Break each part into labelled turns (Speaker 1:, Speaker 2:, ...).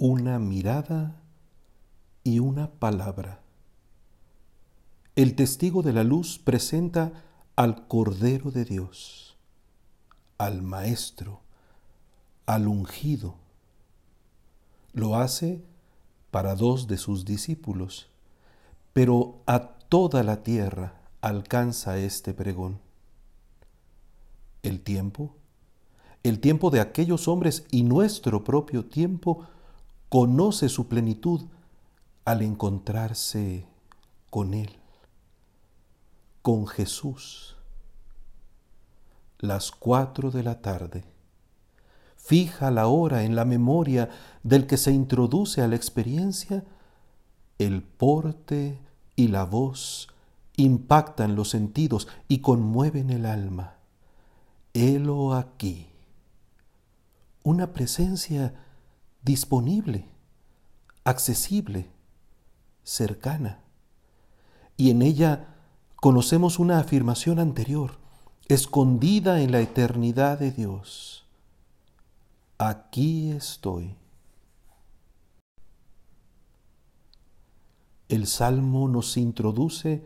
Speaker 1: una mirada y una palabra. El testigo de la luz presenta al Cordero de Dios, al Maestro, al ungido. Lo hace para dos de sus discípulos, pero a toda la tierra alcanza este pregón. El tiempo, el tiempo de aquellos hombres y nuestro propio tiempo conoce su plenitud al encontrarse con Él, con Jesús. Las cuatro de la tarde. Fija la hora en la memoria del que se introduce a la experiencia, el porte y la voz impactan los sentidos y conmueven el alma. Helo aquí. Una presencia disponible, accesible, cercana. Y en ella conocemos una afirmación anterior, escondida en la eternidad de Dios. Aquí estoy. El Salmo nos introduce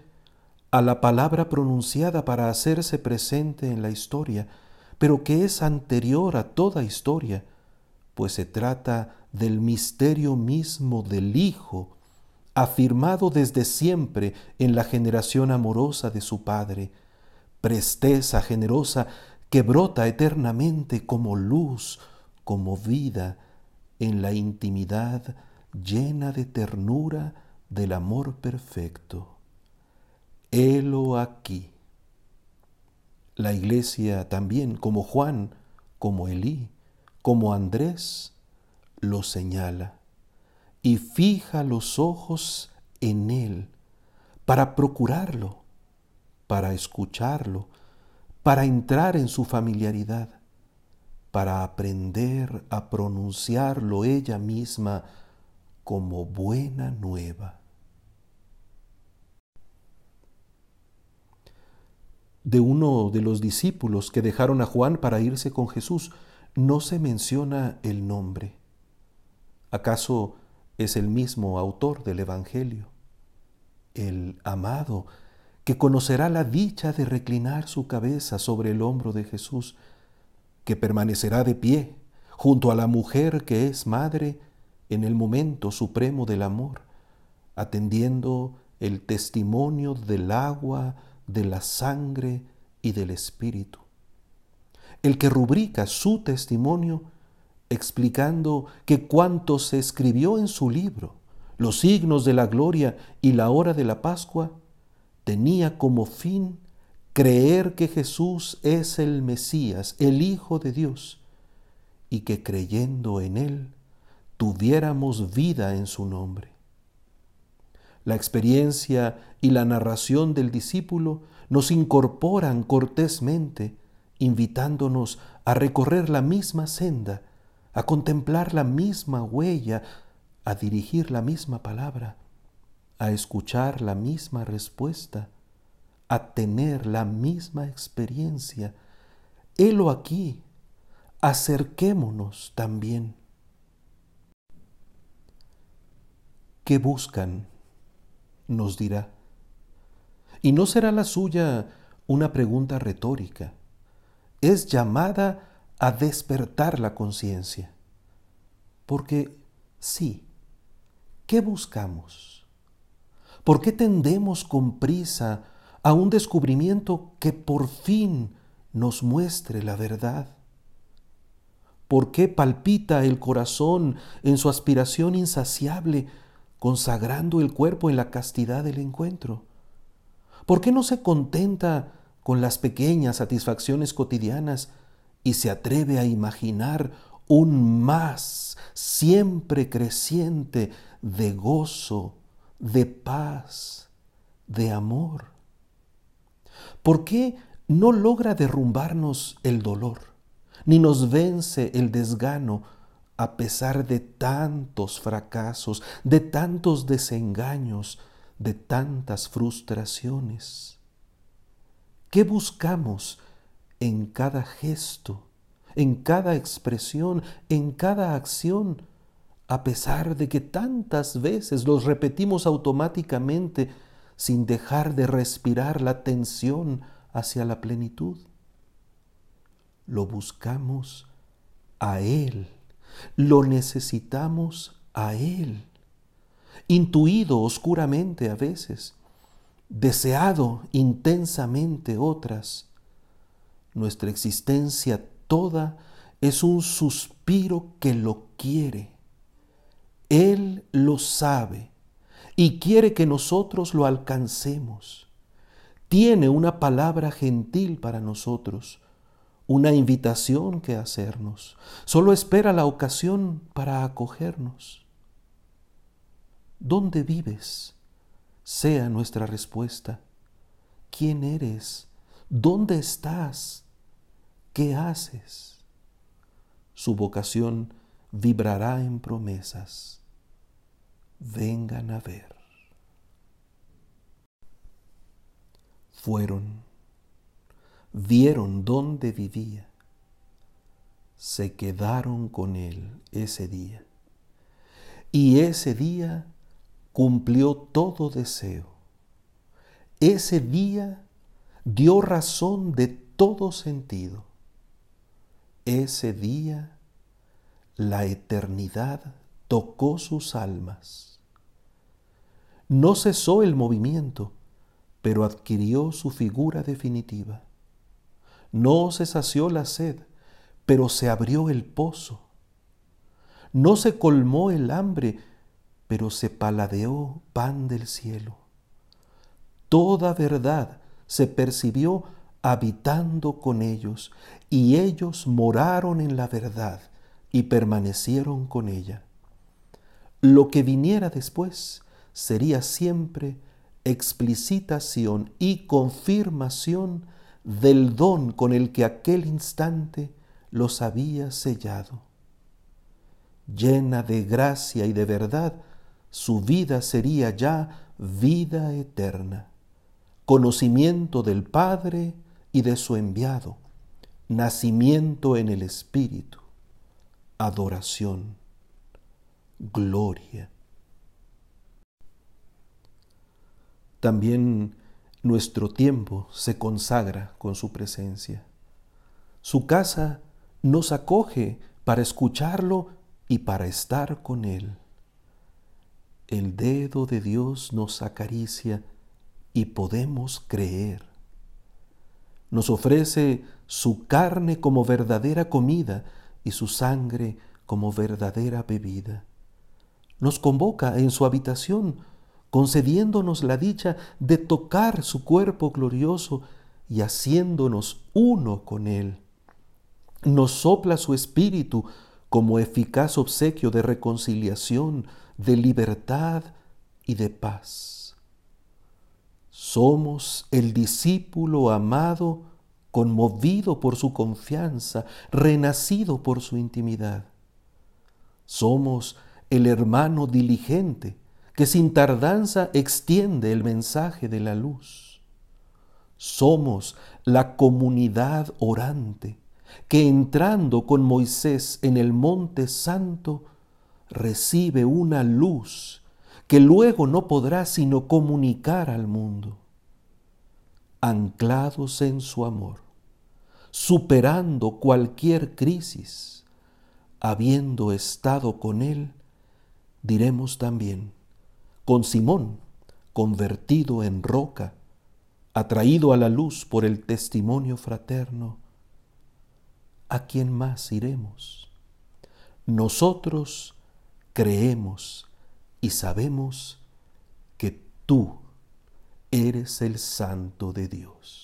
Speaker 1: a la palabra pronunciada para hacerse presente en la historia, pero que es anterior a toda historia, pues se trata del misterio mismo del Hijo, afirmado desde siempre en la generación amorosa de su Padre, presteza generosa que brota eternamente como luz, como vida, en la intimidad llena de ternura del amor perfecto helo aquí. La iglesia también, como Juan, como Elí, como Andrés, lo señala y fija los ojos en él para procurarlo, para escucharlo, para entrar en su familiaridad, para aprender a pronunciarlo ella misma como buena nueva. de uno de los discípulos que dejaron a Juan para irse con Jesús, no se menciona el nombre. ¿Acaso es el mismo autor del Evangelio? El amado, que conocerá la dicha de reclinar su cabeza sobre el hombro de Jesús, que permanecerá de pie junto a la mujer que es madre en el momento supremo del amor, atendiendo el testimonio del agua, de la sangre y del Espíritu. El que rubrica su testimonio explicando que cuanto se escribió en su libro, los signos de la gloria y la hora de la Pascua, tenía como fin creer que Jesús es el Mesías, el Hijo de Dios, y que creyendo en Él tuviéramos vida en su nombre. La experiencia y la narración del discípulo nos incorporan cortésmente, invitándonos a recorrer la misma senda, a contemplar la misma huella, a dirigir la misma palabra, a escuchar la misma respuesta, a tener la misma experiencia. Helo aquí, acerquémonos también. ¿Qué buscan? nos dirá. Y no será la suya una pregunta retórica. Es llamada a despertar la conciencia. Porque sí, ¿qué buscamos? ¿Por qué tendemos con prisa a un descubrimiento que por fin nos muestre la verdad? ¿Por qué palpita el corazón en su aspiración insaciable consagrando el cuerpo en la castidad del encuentro? ¿Por qué no se contenta con las pequeñas satisfacciones cotidianas y se atreve a imaginar un más siempre creciente de gozo, de paz, de amor? ¿Por qué no logra derrumbarnos el dolor, ni nos vence el desgano a pesar de tantos fracasos, de tantos desengaños, de tantas frustraciones? ¿Qué buscamos en cada gesto, en cada expresión, en cada acción, a pesar de que tantas veces los repetimos automáticamente sin dejar de respirar la tensión hacia la plenitud. Lo buscamos a Él, lo necesitamos a Él, intuido oscuramente a veces, deseado intensamente otras. Nuestra existencia toda es un suspiro que lo quiere. Él lo sabe y quiere que nosotros lo alcancemos. Tiene una palabra gentil para nosotros, una invitación que hacernos. Solo espera la ocasión para acogernos. ¿Dónde vives? Sea nuestra respuesta. ¿Quién eres? ¿Dónde estás? ¿Qué haces? Su vocación vibrará en promesas. Vengan a ver. Fueron, vieron dónde vivía, se quedaron con él ese día. Y ese día cumplió todo deseo. Ese día dio razón de todo sentido. Ese día la eternidad tocó sus almas. No cesó el movimiento, pero adquirió su figura definitiva. No se sació la sed, pero se abrió el pozo. No se colmó el hambre, pero se paladeó pan del cielo. Toda verdad se percibió habitando con ellos, y ellos moraron en la verdad y permanecieron con ella. Lo que viniera después sería siempre explicitación y confirmación del don con el que aquel instante los había sellado. Llena de gracia y de verdad, su vida sería ya vida eterna, conocimiento del Padre y de su enviado, nacimiento en el Espíritu adoración, gloria. También nuestro tiempo se consagra con su presencia. Su casa nos acoge para escucharlo y para estar con Él. El dedo de Dios nos acaricia y podemos creer. Nos ofrece su carne como verdadera comida y su sangre como verdadera bebida. Nos convoca en su habitación, concediéndonos la dicha de tocar su cuerpo glorioso y haciéndonos uno con él. Nos sopla su espíritu como eficaz obsequio de reconciliación, de libertad y de paz. Somos el discípulo amado conmovido por su confianza, renacido por su intimidad. Somos el hermano diligente que sin tardanza extiende el mensaje de la luz. Somos la comunidad orante que entrando con Moisés en el monte santo recibe una luz que luego no podrá sino comunicar al mundo. Anclados en su amor, superando cualquier crisis, habiendo estado con Él, diremos también, con Simón, convertido en roca, atraído a la luz por el testimonio fraterno, ¿a quién más iremos? Nosotros creemos y sabemos que tú eres el Santo de Dios.